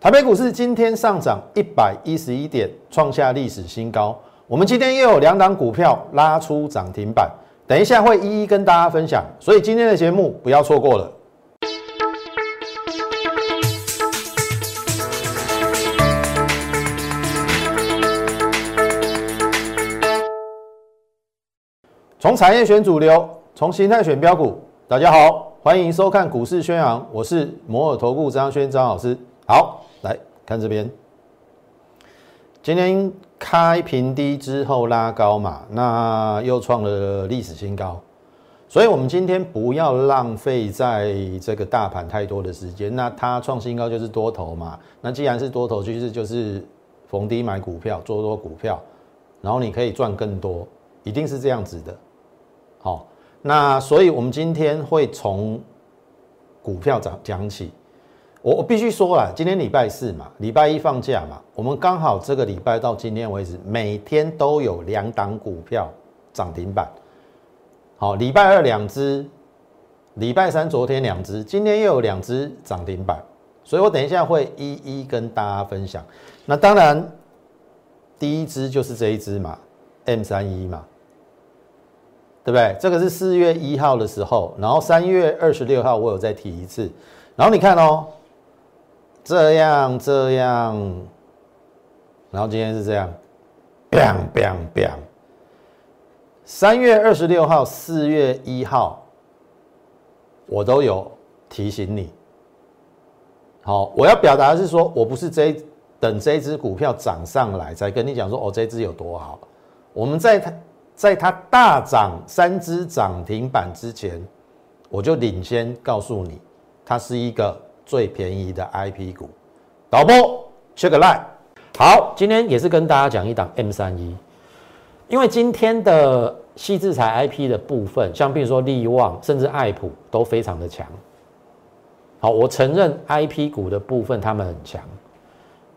台北股市今天上涨一百一十一点，创下历史新高。我们今天又有两档股票拉出涨停板，等一下会一一跟大家分享，所以今天的节目不要错过了。从产业选主流，从形态选标股。大家好，欢迎收看股市宣扬，我是摩尔投顾张轩张老师。好。看这边，今天开平低之后拉高嘛，那又创了历史新高，所以我们今天不要浪费在这个大盘太多的时间。那它创新高就是多头嘛，那既然是多头趋势，就是逢低买股票，做多股票，然后你可以赚更多，一定是这样子的。好，那所以我们今天会从股票讲讲起。我我必须说了，今天礼拜四嘛，礼拜一放假嘛，我们刚好这个礼拜到今天为止，每天都有两档股票涨停板。好，礼拜二两只，礼拜三昨天两只，今天又有两只涨停板，所以我等一下会一一跟大家分享。那当然，第一只就是这一只嘛，M 三一嘛，对不对？这个是四月一号的时候，然后三月二十六号我有再提一次，然后你看哦。这样这样，然后今天是这样，bang bang bang。三月二十六号、四月一号，我都有提醒你。好，我要表达的是说，我不是这等这只股票涨上来才跟你讲说，哦，这只有多好。我们在它在它大涨三只涨停板之前，我就领先告诉你，它是一个。最便宜的 IP 股，导播 check line。好，今天也是跟大家讲一档 M 三一，因为今天的细制材 IP 的部分，像比如说利旺，甚至爱普都非常的强。好，我承认 IP 股的部分他们很强，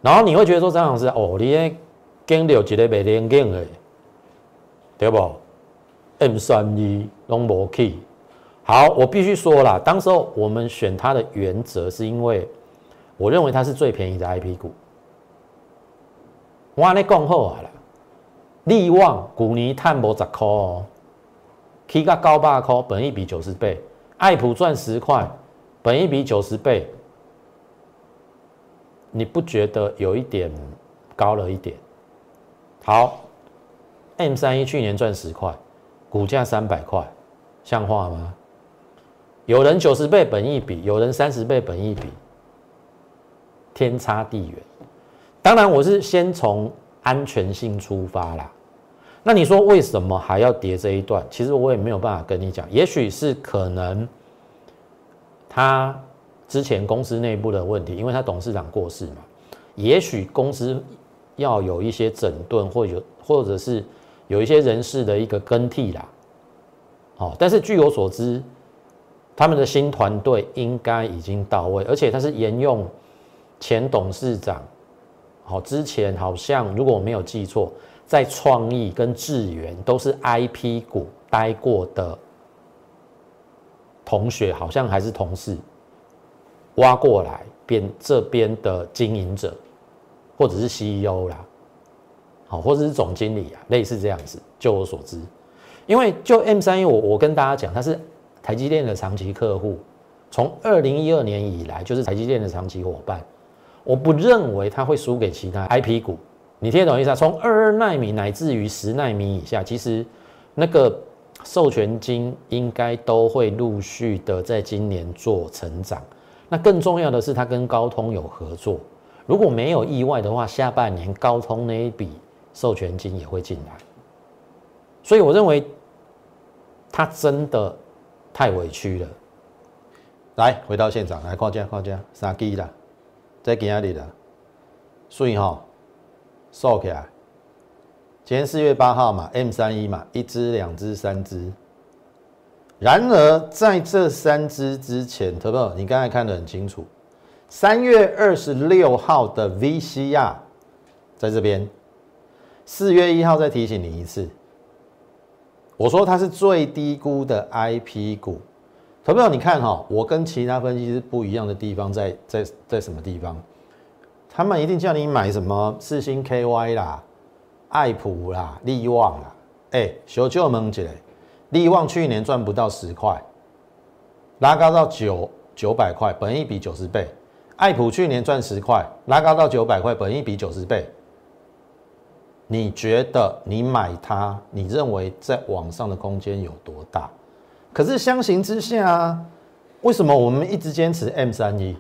然后你会觉得说张老师哦，你跟了几个没连跟的，对不？M 三一拢无去。好，我必须说了，当时候我们选它的原则是因为我认为它是最便宜的 IP 股。我那讲好啊了，利旺股尼探博十块哦，K 个高八块，本一比九十倍，爱普赚十块，本一比九十倍，你不觉得有一点高了一点？好，M 三一去年赚十块，股价三百块，像话吗？有人九十倍本益比，有人三十倍本益比，天差地远。当然，我是先从安全性出发啦。那你说为什么还要叠这一段？其实我也没有办法跟你讲。也许是可能他之前公司内部的问题，因为他董事长过世嘛。也许公司要有一些整顿，或有或者是有一些人事的一个更替啦。哦，但是据我所知。他们的新团队应该已经到位，而且他是沿用前董事长，好之前好像如果我没有记错，在创意跟智源都是 IP 股待过的同学，好像还是同事挖过来变这边的经营者，或者是 CEO 啦，好或者是总经理啊，类似这样子。就我所知，因为就 M 三一，我我跟大家讲，它是。台积电的长期客户，从二零一二年以来就是台积电的长期伙伴。我不认为它会输给其他 IP 股。你听得懂意思啊？从二二纳米乃至于十纳米以下，其实那个授权金应该都会陆续的在今年做成长。那更重要的是，它跟高通有合作。如果没有意外的话，下半年高通那一笔授权金也会进来。所以我认为它真的。太委屈了，来回到现场来看价看价三 G 啦，在今日啦，所以哈收起来。今天四月八号嘛，M 三一嘛，一只、两只、三只。然而在这三只之前，特别你刚才看得很清楚，三月二十六号的 VCR 在这边，四月一号再提醒你一次。我说它是最低估的 IP 股，投票你看哈，我跟其他分析师不一样的地方在在在什么地方？他们一定叫你买什么四星 KY 啦、爱普啦、利旺啦。哎，小舅们起来，利旺去年赚不到十块，拉高到九九百块，本一比九十倍。爱普去年赚十块，拉高到九百块，本一比九十倍。你觉得你买它，你认为在网上的空间有多大？可是相形之下，为什么我们一直坚持 M 三一？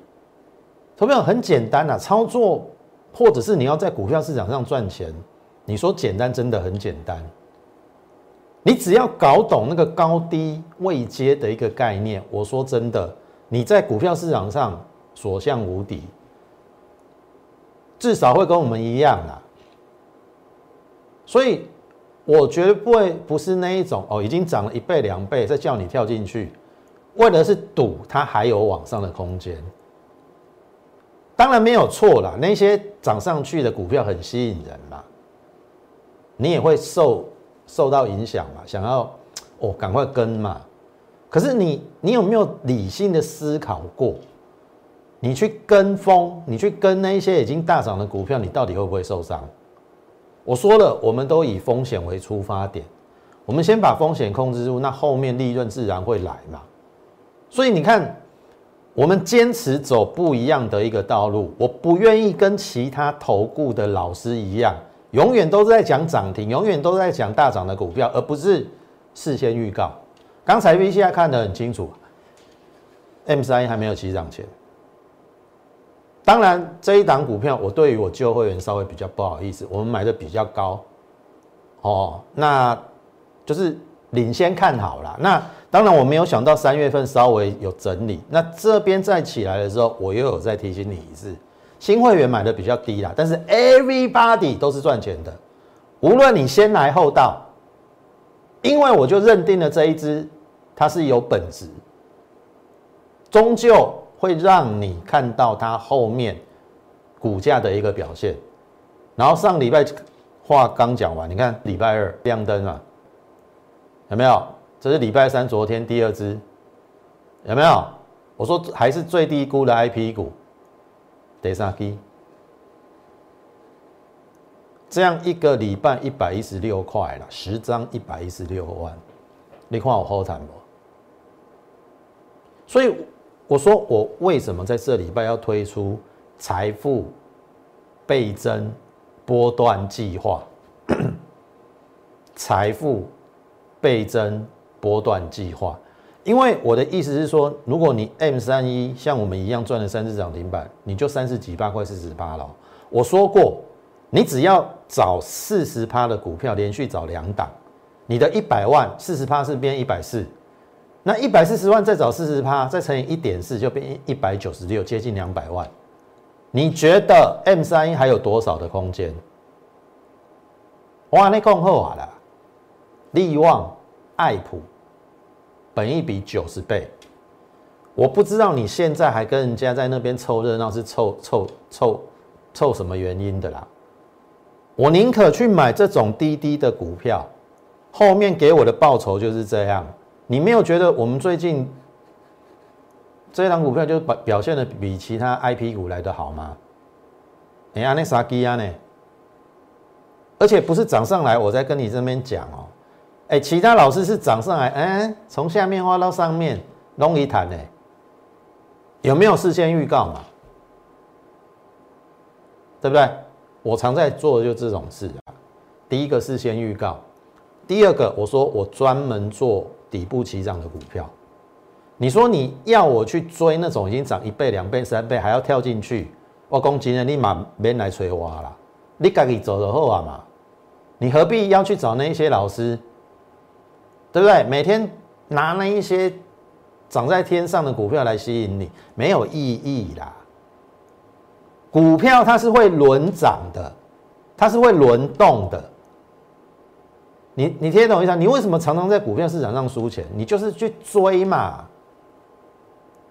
投票很简单啊，操作或者是你要在股票市场上赚钱，你说简单真的很简单。你只要搞懂那个高低位阶的一个概念，我说真的，你在股票市场上。所向无敌，至少会跟我们一样啊。所以，我绝不会不是那一种哦，已经涨了一倍两倍，再叫你跳进去，为的是赌它还有往上的空间。当然没有错啦，那些涨上去的股票很吸引人嘛，你也会受受到影响嘛，想要哦赶快跟嘛。可是你你有没有理性的思考过？你去跟风，你去跟那些已经大涨的股票，你到底会不会受伤？我说了，我们都以风险为出发点，我们先把风险控制住，那后面利润自然会来嘛。所以你看，我们坚持走不一样的一个道路，我不愿意跟其他投顾的老师一样，永远都在讲涨停，永远都在讲大涨的股票，而不是事先预告。刚才 V C I 看得很清楚，M 三还没有起涨前。当然，这一档股票，我对于我旧会员稍微比较不好意思，我们买的比较高，哦，那就是领先看好了。那当然，我没有想到三月份稍微有整理，那这边再起来的时候，我又有再提醒你一次，新会员买的比较低啦，但是 everybody 都是赚钱的，无论你先来后到，因为我就认定了这一支它是有本质，终究。会让你看到它后面股价的一个表现，然后上礼拜话刚讲完，你看礼拜二亮灯了，有没有？这是礼拜三昨天第二支，有没有？我说还是最低估的 I P 股，得三 K，这样一个礼拜一百一十六块了，十张一百一十六万，你看我好惨不？所以。我说我为什么在这礼拜要推出财富倍增波段计划？财富倍增波段计划，因为我的意思是说，如果你 M 三一像我们一样赚了三次涨停板，你就三十几八块四十八了。我说过，你只要找四十趴的股票，连续找两档，你的一百万四十趴是变一百四。那一百四十万再找四十趴，再乘以一点四，就变一百九十六，接近两百万。你觉得 M 三一还有多少的空间？哇，那更厚啊了！利旺、爱普，本一比九十倍。我不知道你现在还跟人家在那边凑热闹，是凑凑凑凑什么原因的啦？我宁可去买这种低低的股票，后面给我的报酬就是这样。你没有觉得我们最近这一档股票就表表现的比其他 I P 股来的好吗？哎呀，那啥基啊呢？而且不是涨上来，我在跟你这边讲哦。哎，其他老师是涨上来，哎，从下面挖到上面，容易谈呢。有没有事先预告嘛？对不对？我常在做的就这种事啊。第一个事先预告，第二个我说我专门做。底部起涨的股票，你说你要我去追那种已经涨一倍、两倍、三倍还要跳进去，我攻击呢，立马别来催我了。你自己走的后啊嘛，你何必要去找那一些老师，对不对？每天拿那一些长在天上的股票来吸引你，没有意义啦。股票它是会轮涨的，它是会轮动的。你你听懂意思？你为什么常常在股票市场上输钱？你就是去追嘛，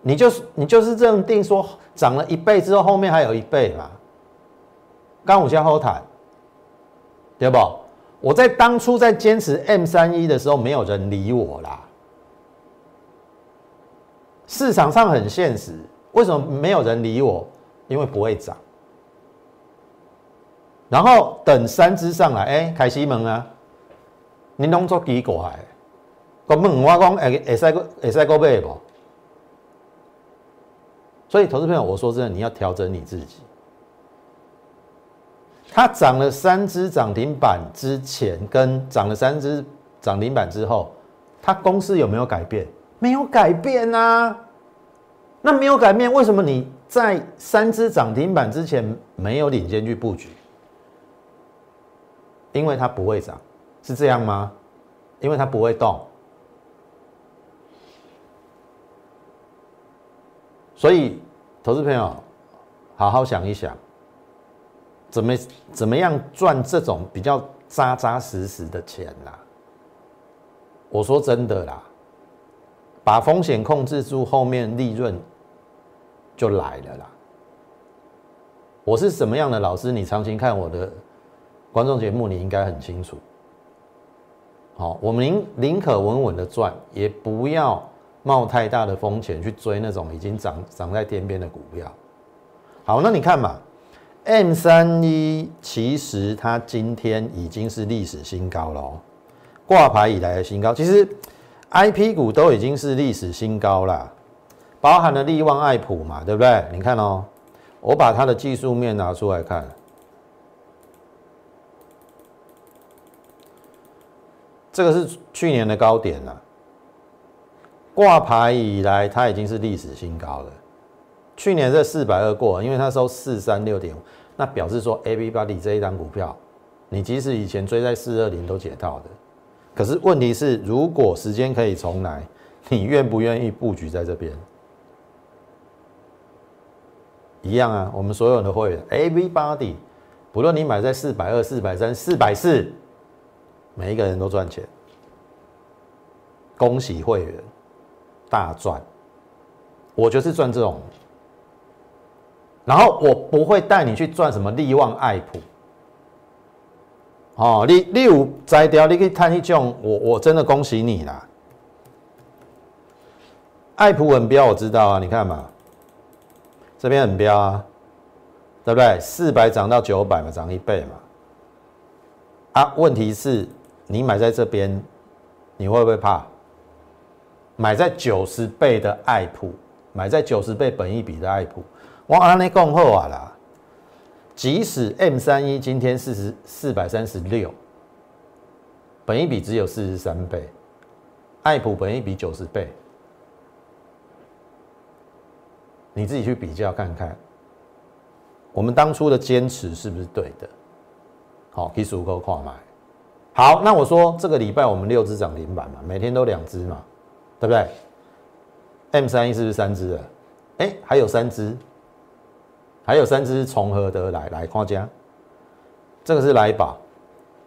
你就是你就是认定说涨了一倍之后后面还有一倍嘛。刚我先后谈，对不？我在当初在坚持 M 三一的时候，没有人理我啦。市场上很现实，为什么没有人理我？因为不会涨。然后等三只上来，哎，凯西蒙啊，你弄做奇怪，我问我讲，会会使个会使个买不？所以，投资朋友，我说真的，你要调整你自己。它涨了三只涨停板之前，跟涨了三只涨停板之后，它公司有没有改变？没有改变啊。那没有改变，为什么你在三只涨停板之前没有领先去布局？因为它不会涨，是这样吗？因为它不会动。所以，投资朋友，好好想一想，怎么怎么样赚这种比较扎扎实实的钱啦？我说真的啦，把风险控制住，后面利润就来了啦。我是什么样的老师？你长期看我的观众节目，你应该很清楚。好，我们宁宁可稳稳的赚，也不要。冒太大的风险去追那种已经涨涨在天边的股票，好，那你看嘛，M 三一其实它今天已经是历史新高了哦，挂牌以来的新高，其实 I P 股都已经是历史新高了，包含了利旺、爱普嘛，对不对？你看哦，我把它的技术面拿出来看，这个是去年的高点了。挂牌以来，它已经是历史新高了。去年这四百二过，因为它收四三六点，那表示说 A B Body 这一张股票，你即使以前追在四二零都解套的。可是问题是，如果时间可以重来，你愿不愿意布局在这边？一样啊，我们所有的会员 A B Body，不论你买在四百二、四百三、四百四，每一个人都赚钱。恭喜会员！大赚，我就是赚这种，然后我不会带你去赚什么利旺爱普，哦，你你有摘掉，你可以探一种，我我真的恭喜你啦。爱普很标，我知道啊，你看嘛，这边很标啊，对不对？四百涨到九百嘛，涨一倍嘛。啊，问题是，你买在这边，你会不会怕？买在九十倍的爱普，买在九十倍本益比的爱普，我安尼讲好啊啦。即使 M 三一今天四十四百三十六，本益比只有四十三倍，爱普本益比九十倍，你自己去比较看看，我们当初的坚持是不是对的？好，可以数够跨买。好，那我说这个礼拜我们六只涨停板嘛，每天都两只嘛。对不对？M 三一是不是三只的？哎，还有三只，还有三只从何得来来夸家。这个是来宝，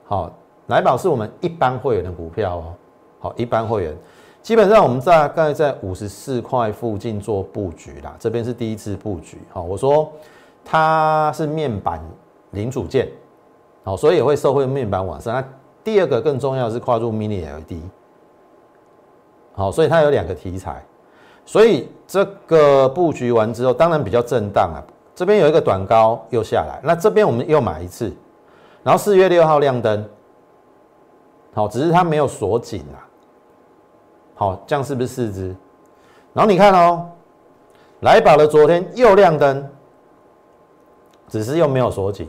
好，来宝是我们一般会员的股票哦。好，一般会员基本上我们大概在五十四块附近做布局啦。这边是第一次布局，好，我说它是面板零组件，好，所以也会受惠面板往上。第二个更重要是跨入 Mini LED。好，所以它有两个题材，所以这个布局完之后，当然比较震荡啊。这边有一个短高又下来，那这边我们又买一次，然后四月六号亮灯，好，只是它没有锁紧啊。好，这样是不是四只？然后你看哦，来宝的昨天又亮灯，只是又没有锁紧，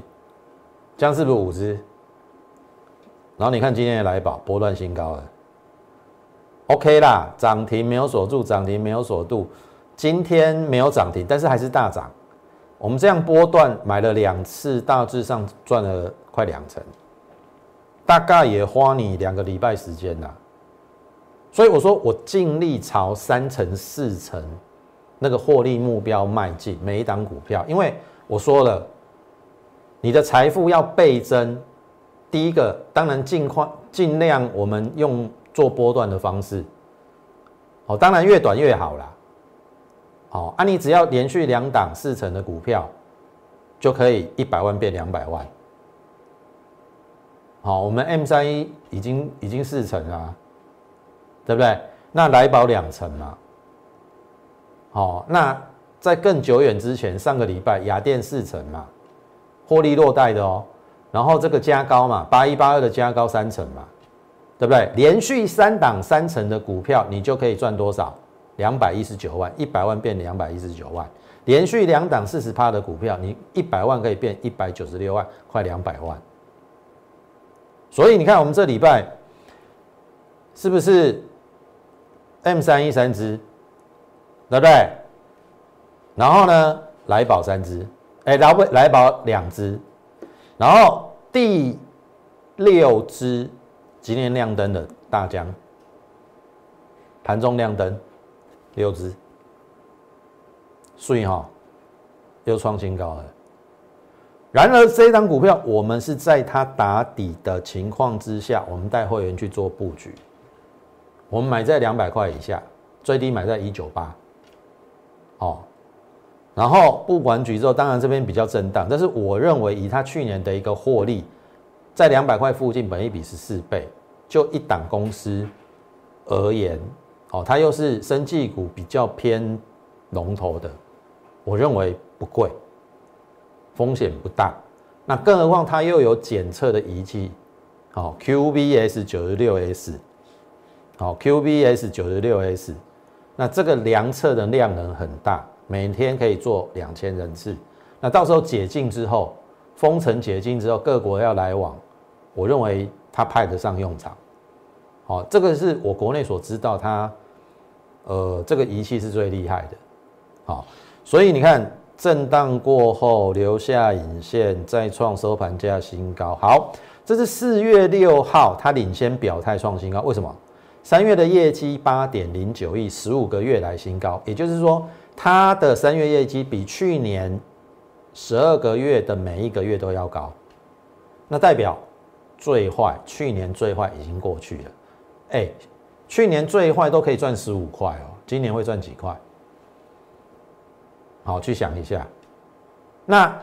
这样是不是五只？然后你看今天的来宝波段新高了。OK 啦，涨停没有锁住，涨停没有锁住，今天没有涨停，但是还是大涨。我们这样波段买了两次，大致上赚了快两成，大概也花你两个礼拜时间啦。所以我说，我尽力朝三成、四成那个获利目标迈进，每一档股票，因为我说了，你的财富要倍增，第一个当然尽快尽量我们用。做波段的方式，哦，当然越短越好啦。哦，啊，你只要连续两档四成的股票，就可以一百万变两百万。好，我们 M 三一已经已经四成了，对不对？那来宝两成嘛。好，那在更久远之前，上个礼拜雅电四成嘛，获利落袋的哦。然后这个加高嘛，八一八二的加高三成嘛，对不对？连续三档三成的股票，你就可以赚多少？两百一十九万，一百万变两百一十九万。连续两档四十趴的股票，你一百万可以变一百九十六万，快两百万。所以你看，我们这礼拜是不是 M 三一三只，对不对？然后呢，来宝三只，哎，来宝来宝两只，然后第六只今天亮灯的大疆，盘中亮灯六只。所以哈，又创新高了。然而，这张股票我们是在它打底的情况之下，我们带会员去做布局。我们买在两百块以下，最低买在一九八。哦，然后布管局之后，当然这边比较震荡，但是我认为以它去年的一个获利，在两百块附近，本一比是四倍，就一档公司而言，哦，它又是生技股比较偏龙头的。我认为不贵，风险不大。那更何况它又有检测的仪器，哦，QBS 九十六 S，哦，QBS 九十六 S，那这个量测的量能很大，每天可以做两千人次。那到时候解禁之后，封城解禁之后，各国要来往，我认为它派得上用场。好，这个是我国内所知道，它呃这个仪器是最厉害的。好。所以你看，震荡过后留下影线，再创收盘价新高。好，这是四月六号，它领先表态创新高。为什么？三月的业绩八点零九亿，十五个月来新高。也就是说，它的三月业绩比去年十二个月的每一个月都要高。那代表最坏，去年最坏已经过去了。哎，去年最坏都可以赚十五块哦，今年会赚几块？好，去想一下，那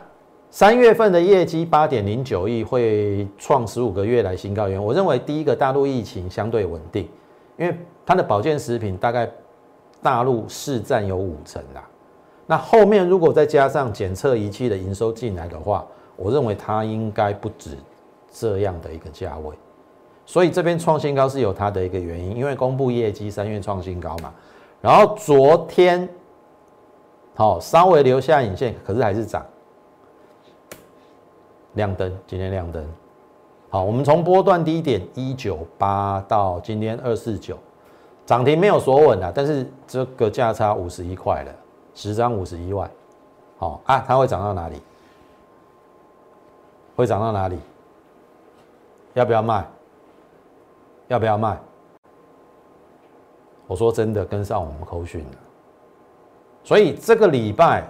三月份的业绩八点零九亿会创十五个月来新高。原我认为第一个大陆疫情相对稳定，因为它的保健食品大概大陆市占有五成啦。那后面如果再加上检测仪器的营收进来的话，我认为它应该不止这样的一个价位。所以这边创新高是有它的一个原因，因为公布业绩三月创新高嘛。然后昨天。好，稍微留下影线，可是还是涨。亮灯，今天亮灯。好，我们从波段低点一九八到今天二四九，涨停没有锁稳啊，但是这个价差五十一块了，十张五十一万。好啊，它会涨到哪里？会涨到哪里？要不要卖？要不要卖？我说真的，跟上我们口讯了。所以这个礼拜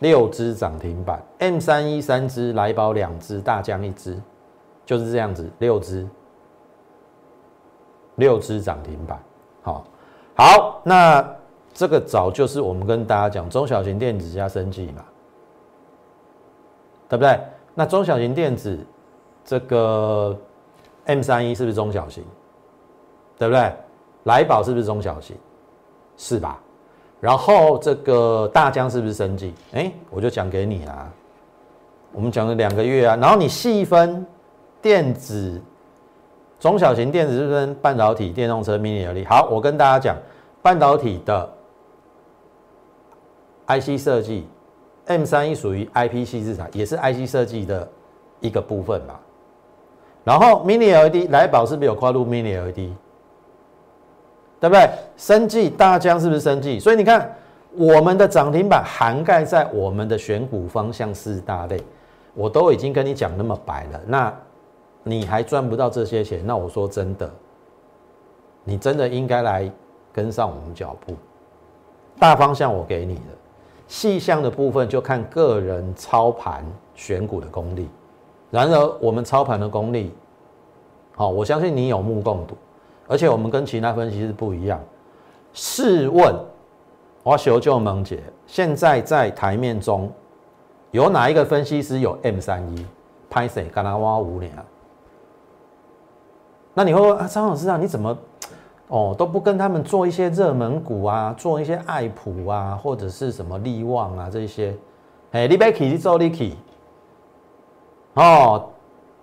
六只涨停板，M 三一三只，来宝两只，大疆一只，就是这样子，六只，六只涨停板。好，好，那这个早就是我们跟大家讲，中小型电子加升级嘛，对不对？那中小型电子这个 M 三一是不是中小型？对不对？来宝是不是中小型？是吧？然后这个大疆是不是升级？哎，我就讲给你啦。我们讲了两个月啊，然后你细分电子、中小型电子是分半导体、电动车、mini LED。好，我跟大家讲，半导体的 IC 设计，M 三一属于 IPC 市场，也是 IC 设计的一个部分吧。然后 mini LED 来宝是不是有跨入 mini LED？对不对？生技大疆是不是生技？所以你看，我们的涨停板涵盖在我们的选股方向四大类，我都已经跟你讲那么白了，那你还赚不到这些钱？那我说真的，你真的应该来跟上我们脚步。大方向我给你的，细项的部分就看个人操盘选股的功力。然而，我们操盘的功力，好，我相信你有目共睹。而且我们跟其他分析师不一样。试问，我求救萌姐，现在在台面中有哪一个分析师有 M 三一？拍谁？干他挖五年？那你会说啊，张老师啊，你怎么哦都不跟他们做一些热门股啊，做一些爱普啊，或者是什么利旺啊这些？哎，你别去，你做你去。哦，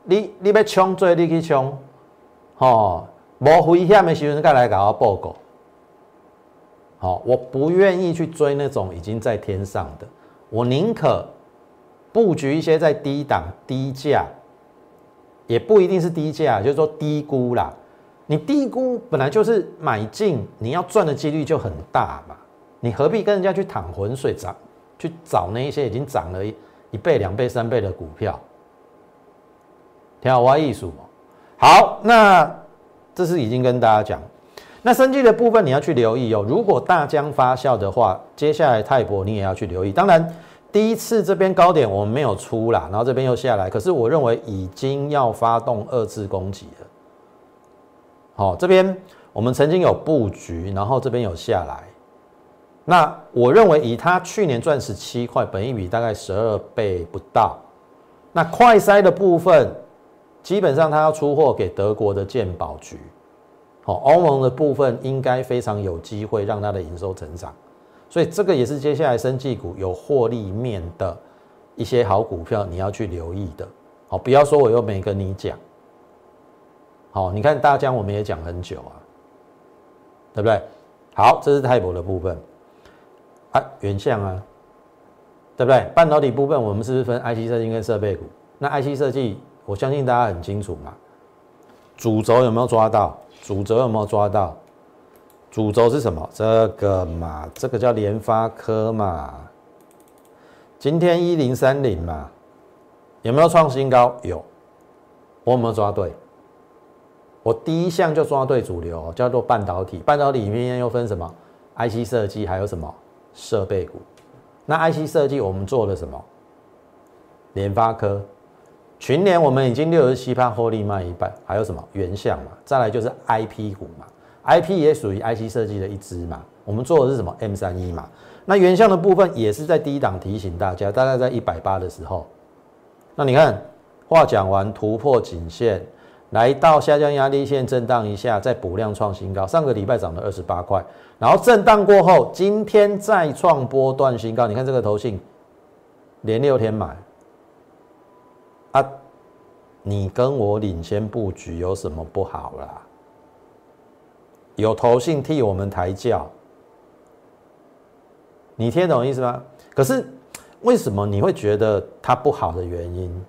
你你要冲做你去冲，哦，无危险的时候再来搞我报告。好，我不愿意去追那种已经在天上的，我宁可布局一些在低档低价，也不一定是低价，就是说低估啦。你低估本来就是买进，你要赚的几率就很大嘛。你何必跟人家去淌浑水涨，去找那一些已经涨了一一倍、两倍、三倍的股票？听我艺术好，那这是已经跟大家讲。那生计的部分你要去留意哦。如果大疆发酵的话，接下来泰博你也要去留意。当然，第一次这边高点我们没有出啦，然后这边又下来，可是我认为已经要发动二次攻击了。好，这边我们曾经有布局，然后这边有下来。那我认为以它去年赚十七块，本一比大概十二倍不到。那快筛的部分，基本上它要出货给德国的鉴宝局。好，欧盟的部分应该非常有机会让它的营收成长，所以这个也是接下来生技股有获利面的一些好股票，你要去留意的。好，不要说我又没跟你讲。好，你看大疆我们也讲很久啊，对不对？好，这是泰博的部分啊，原相啊，对不对？半导体部分我们是不是分 IC 设计跟设备股？那 IC 设计，我相信大家很清楚嘛，主轴有没有抓到？主轴有没有抓到？主轴是什么？这个嘛，这个叫联发科嘛。今天一零三零嘛，有没有创新高？有。我有没有抓对？我第一项就抓对主流，叫做半导体。半导体里面又分什么？IC 设计，还有什么设备股？那 IC 设计我们做了什么？联发科。群年我们已经六十七趴获利卖一半，还有什么原相嘛？再来就是 I P 股嘛，I P 也属于 I C 设计的一支嘛。我们做的是什么 M 三一嘛？那原相的部分也是在低档提醒大家，大概在一百八的时候。那你看话讲完，突破颈线，来到下降压力线震荡一下，再补量创新高。上个礼拜涨了二十八块，然后震荡过后，今天再创波段新高。你看这个头信连六天买。啊，你跟我领先布局有什么不好啦？有投信替我们抬轿，你听懂意思吗？可是为什么你会觉得它不好的原因，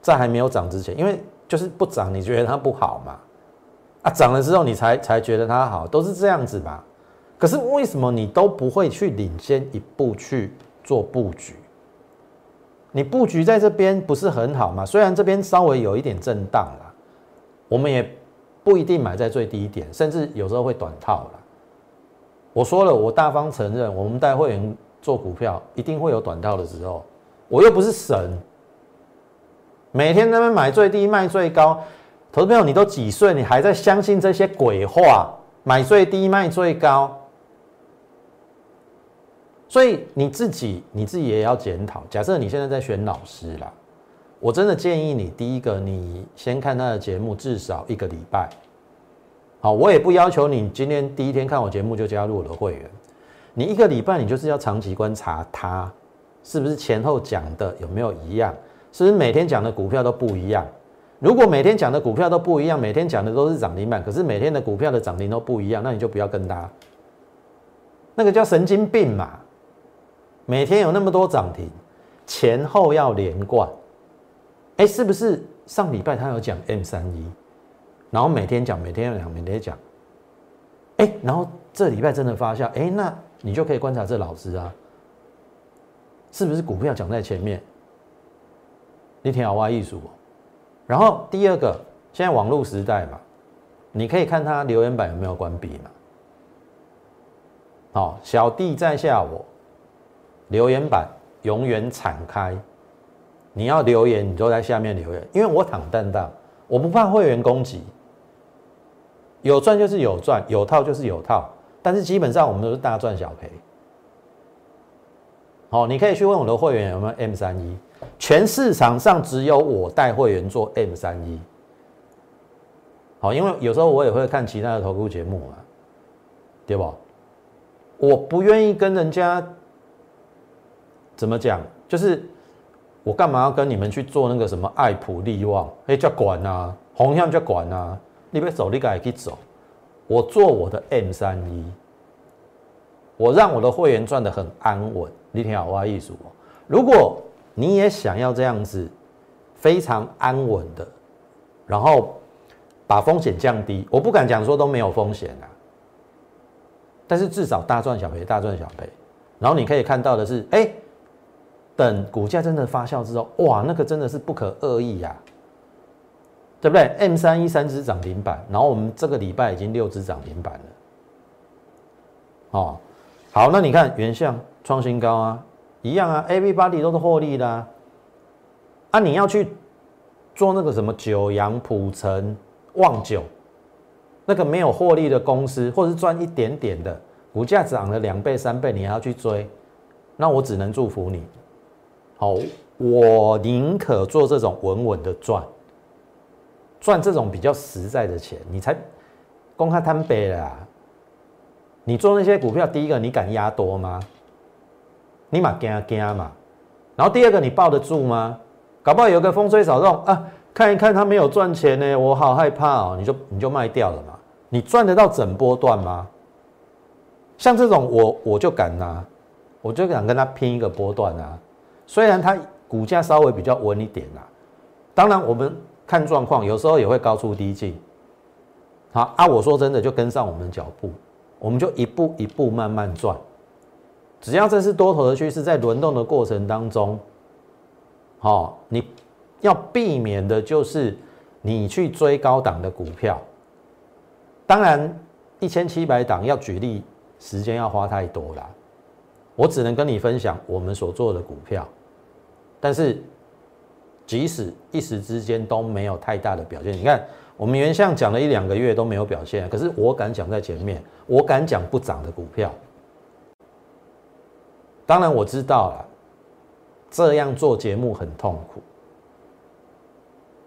在还没有涨之前，因为就是不涨，你觉得它不好嘛？啊，涨了之后你才才觉得它好，都是这样子吧？可是为什么你都不会去领先一步去做布局？你布局在这边不是很好吗？虽然这边稍微有一点震荡了，我们也不一定买在最低点，甚至有时候会短套了。我说了，我大方承认，我们带会员做股票一定会有短套的时候。我又不是神，每天在那边买最低卖最高，投资朋友你都几岁，你还在相信这些鬼话？买最低卖最高？所以你自己你自己也要检讨。假设你现在在选老师啦，我真的建议你，第一个你先看他的节目至少一个礼拜。好，我也不要求你今天第一天看我节目就加入我的会员。你一个礼拜你就是要长期观察他是不是前后讲的有没有一样，是不是每天讲的股票都不一样。如果每天讲的股票都不一样，每天讲的都是涨停板，可是每天的股票的涨停都不一样，那你就不要跟他。那个叫神经病嘛。每天有那么多涨停，前后要连贯，哎，是不是上礼拜他有讲 M 三一，然后每天讲，每天讲，每天讲，哎，然后这礼拜真的发酵，哎，那你就可以观察这老师啊，是不是股票讲在前面？你挺好挖艺术，然后第二个，现在网络时代嘛，你可以看他留言板有没有关闭嘛。好，小弟在下我。留言板永远敞开，你要留言，你就在下面留言。因为我坦荡荡，我不怕会员攻击，有赚就是有赚，有套就是有套。但是基本上我们都是大赚小赔。好，你可以去问我的会员有没有 M 三一，全市场上只有我带会员做 M 三一。好，因为有时候我也会看其他的投顾节目啊，对不？我不愿意跟人家。怎么讲？就是我干嘛要跟你们去做那个什么爱普利旺？哎，叫管啊，红向叫管啊，你别走，你赶紧去走。我做我的 M 三一，我让我的会员赚得很安稳。你听好我意思哦。如果你也想要这样子非常安稳的，然后把风险降低，我不敢讲说都没有风险啊，但是至少大赚小赔，大赚小赔。然后你可以看到的是，哎，等股价真的发酵之后，哇，那个真的是不可恶意呀。对不对？M 三一三只涨停板，然后我们这个礼拜已经六只涨停板了。哦，好，那你看原相创新高啊，一样啊，Everybody 都是获利的。啊，你要去做那个什么九阳、普成、旺九，那个没有获利的公司，或者是赚一点点的，股价涨了两倍、三倍，你还要去追，那我只能祝福你。好，我宁可做这种稳稳的赚。赚这种比较实在的钱，你才公开摊杯了。你做那些股票，第一个你敢压多吗？你嘛惊惊嘛。然后第二个你抱得住吗？搞不好有个风吹草动啊，看一看他没有赚钱呢，我好害怕哦。你就你就卖掉了嘛。你赚得到整波段吗？像这种我我就敢拿，我就敢跟他拼一个波段啊。虽然它股价稍微比较稳一点啦，当然我们。看状况，有时候也会高出低进。好啊，我说真的，就跟上我们的脚步，我们就一步一步慢慢赚。只要这是多头的趋势，在轮动的过程当中，好，你要避免的就是你去追高档的股票。当然，一千七百档要举例，时间要花太多了。我只能跟你分享我们所做的股票，但是。即使一时之间都没有太大的表现，你看我们原相讲了一两个月都没有表现，可是我敢讲在前面，我敢讲不涨的股票。当然我知道了，这样做节目很痛苦，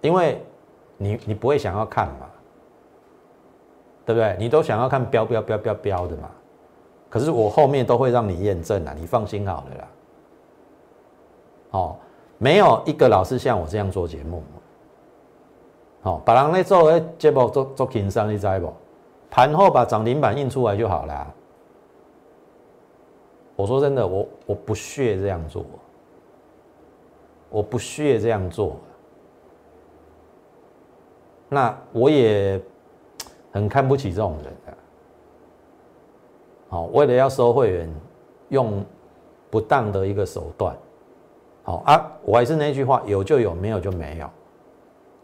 因为你你不会想要看嘛，对不对？你都想要看标标标标标的嘛，可是我后面都会让你验证啊，你放心好了啦，哦。没有一个老师像我这样做节目，好，把人来做诶节目做做轻松，你知不？盘后把涨停板印出来就好了。我说真的，我我不屑这样做，我不屑这样做。那我也很看不起这种人好，为了要收会员，用不当的一个手段。好啊，我还是那句话，有就有，没有就没有。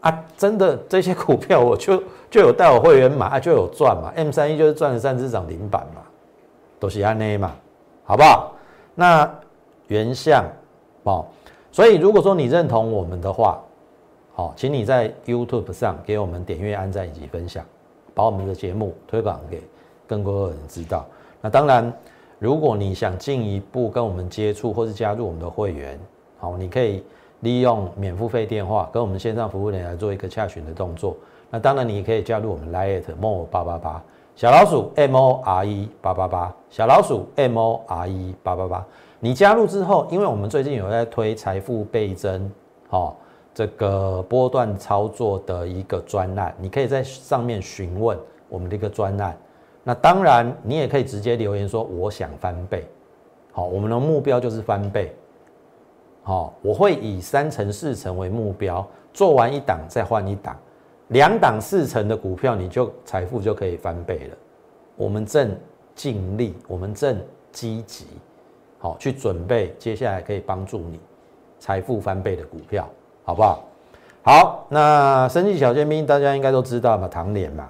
啊，真的这些股票，我就就有带我会员买，啊，就有赚嘛。M 三一就是赚了三只涨停板嘛，都是安内嘛，好不好？那原相，哦，所以如果说你认同我们的话，好，请你在 YouTube 上给我们点阅、按赞以及分享，把我们的节目推广给更多的人知道。那当然，如果你想进一步跟我们接触，或是加入我们的会员，好，你可以利用免付费电话跟我们线上服务人员做一个洽询的动作。那当然，你也可以加入我们 Lite More 八八八小老鼠 M O R E 八八八小老鼠 M O R E 八八八。你加入之后，因为我们最近有在推财富倍增，好，这个波段操作的一个专案，你可以在上面询问我们的一个专案。那当然，你也可以直接留言说我想翻倍。好，我们的目标就是翻倍。好，我会以三成四成为目标，做完一档再换一档，两档四成的股票，你就财富就可以翻倍了。我们正尽力，我们正积极，好去准备接下来可以帮助你财富翻倍的股票，好不好？好，那生气小尖兵大家应该都知道嘛，唐脸嘛，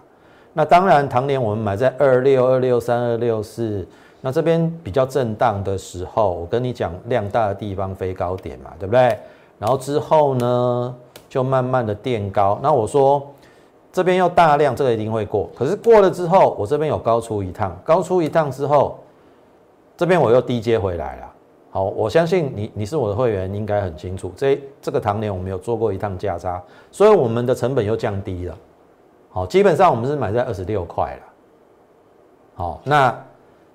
那当然唐联我们买在二六二六三二六四。那这边比较震荡的时候，我跟你讲，量大的地方飞高点嘛，对不对？然后之后呢，就慢慢的垫高。那我说这边又大量，这个一定会过。可是过了之后，我这边有高出一趟，高出一趟之后，这边我又低接回来了。好，我相信你，你是我的会员，应该很清楚。这这个唐年我们有做过一趟价差，所以我们的成本又降低了。好，基本上我们是买在二十六块了。好，那。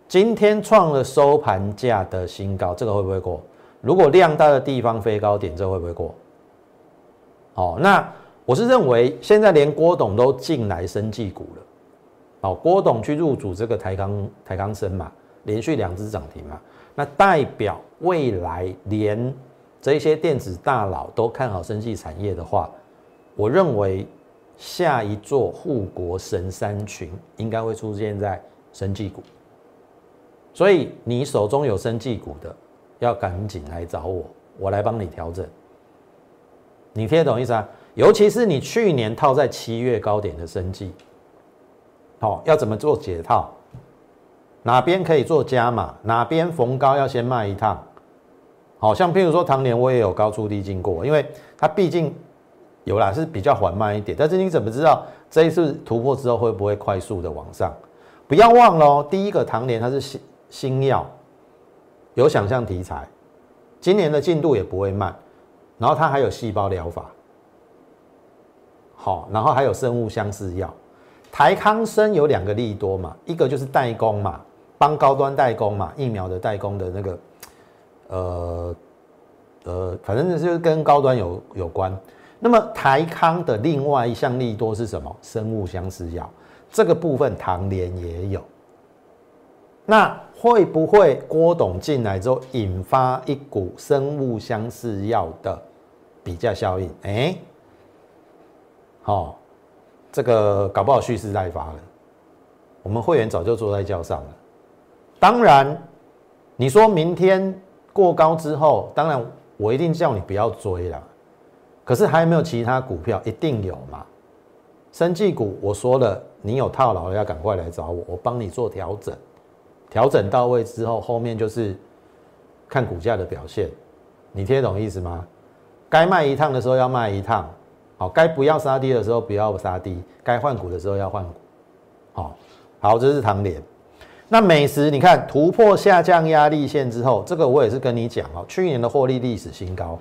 今天创了收盘价的新高，这个会不会过？如果量大的地方飞高点，这会不会过？哦，那我是认为现在连郭董都进来生技股了。哦，郭董去入主这个台钢台钢生嘛，连续两只涨停嘛，那代表未来连这些电子大佬都看好生技产业的话，我认为下一座护国神山群应该会出现在生技股。所以你手中有生技股的，要赶紧来找我，我来帮你调整。你听得懂意思啊？尤其是你去年套在七月高点的生技。好，要怎么做解套？哪边可以做加码？哪边逢高要先卖一趟？好像譬如说，唐年我也有高出低进过，因为它毕竟有啦，是比较缓慢一点。但是你怎么知道这一次突破之后会不会快速的往上？不要忘了，第一个唐年它是新新药，有想象题材，今年的进度也不会慢。然后它还有细胞疗法，好，然后还有生物相似药。台康生有两个利多嘛，一个就是代工嘛，帮高端代工嘛，疫苗的代工的那个，呃呃，反正就是跟高端有有关。那么台康的另外一项利多是什么？生物相似药这个部分，唐联也有。那会不会郭董进来之后引发一股生物相似药的比价效应？哎，好。这个搞不好蓄势待发了，我们会员早就坐在轿上了。当然，你说明天过高之后，当然我一定叫你不要追了。可是还有没有其他股票？一定有嘛。生技股我说了，你有套牢了要赶快来找我，我帮你做调整。调整到位之后，后面就是看股价的表现。你听懂意思吗？该卖一趟的时候要卖一趟。好，该不要杀低的时候不要杀低，该换股的时候要换股。好，好，这是唐联。那美食，你看突破下降压力线之后，这个我也是跟你讲哦，去年的获利历史新高，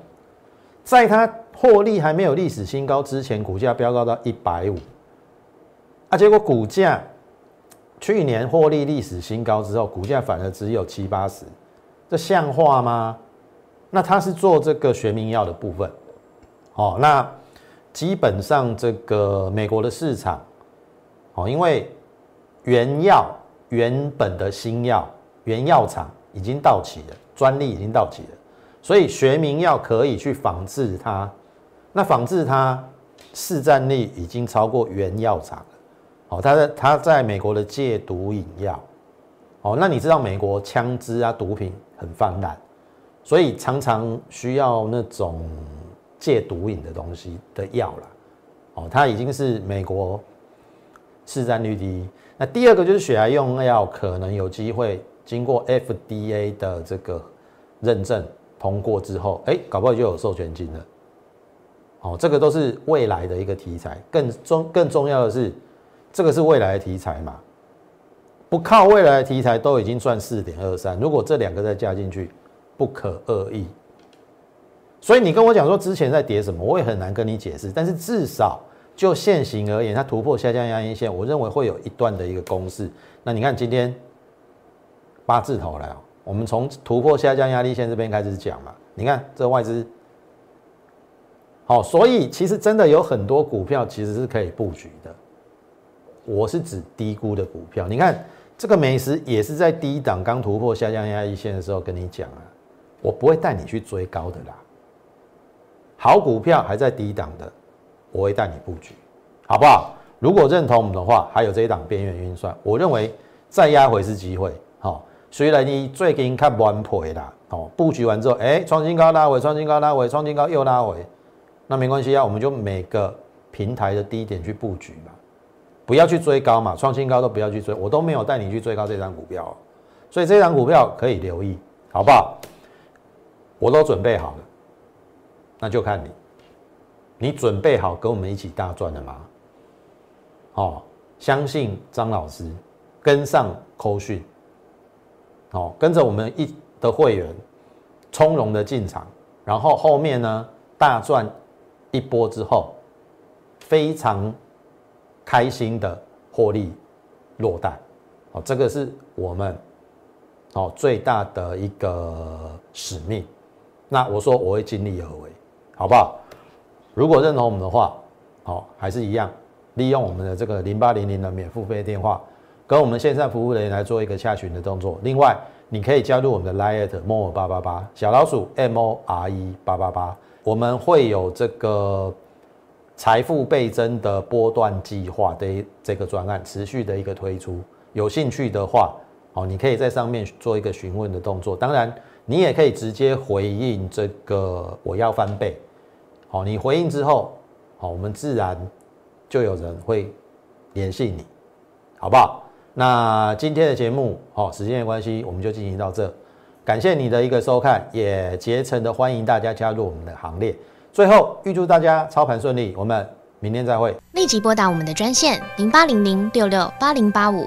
在它获利还没有历史新高之前，股价飙高到一百五，啊，结果股价去年获利历史新高之后，股价反而只有七八十，这像话吗？那它是做这个学名药的部分，哦，那。基本上，这个美国的市场，哦，因为原药原本的新药原药厂已经到期了，专利已经到期了，所以学名药可以去仿制它。那仿制它市占率已经超过原药厂了。哦，它在它在美国的戒毒饮药，哦，那你知道美国枪支啊毒品很泛滥，所以常常需要那种。戒毒瘾的东西的药了，哦，它已经是美国市占率第一。那第二个就是血癌用药，可能有机会经过 FDA 的这个认证通过之后，哎，搞不好就有授权金了。哦，这个都是未来的一个题材。更重更重要的是，这个是未来的题材嘛？不靠未来的题材都已经赚四点二三，如果这两个再加进去，不可恶意。所以你跟我讲说之前在跌什么，我也很难跟你解释。但是至少就现行而言，它突破下降压力线，我认为会有一段的一个公式。那你看今天八字头来哦，我们从突破下降压力线这边开始讲嘛。你看这外资，好，所以其实真的有很多股票其实是可以布局的。我是指低估的股票。你看这个美食也是在低档刚突破下降压力线的时候跟你讲啊，我不会带你去追高的啦。好股票还在低档的，我会带你布局，好不好？如果认同我们的话，还有这一档边缘运算，我认为再压回是机会。好，虽然你最近看完赔啦，哦，布局完之后，哎，创新高拉回，创新高拉回，创新高又拉回，那没关系啊，我们就每个平台的低点去布局嘛，不要去追高嘛，创新高都不要去追，我都没有带你去追高这张股票，所以这张股票可以留意，好不好？我都准备好了。那就看你，你准备好跟我们一起大赚了吗？哦，相信张老师，跟上扣讯，哦，跟着我们一的会员，从容的进场，然后后面呢大赚一波之后，非常开心的获利落袋，哦，这个是我们哦最大的一个使命。那我说我会尽力而为，好不好？如果认同我们的话，好，还是一样，利用我们的这个零八零零的免付费电话，跟我们线上服务人员来做一个下询的动作。另外，你可以加入我们的 Line more 八八八小老鼠 M O R E 八八八，我们会有这个财富倍增的波段计划的这个专案持续的一个推出。有兴趣的话，哦，你可以在上面做一个询问的动作。当然，你也可以直接回应这个我要翻倍。好，你回应之后，好，我们自然就有人会联系你，好不好？那今天的节目，好，时间的关系，我们就进行到这。感谢你的一个收看，也竭诚的欢迎大家加入我们的行列。最后，预祝大家操盘顺利，我们明天再会。立即拨打我们的专线零八零零六六八零八五。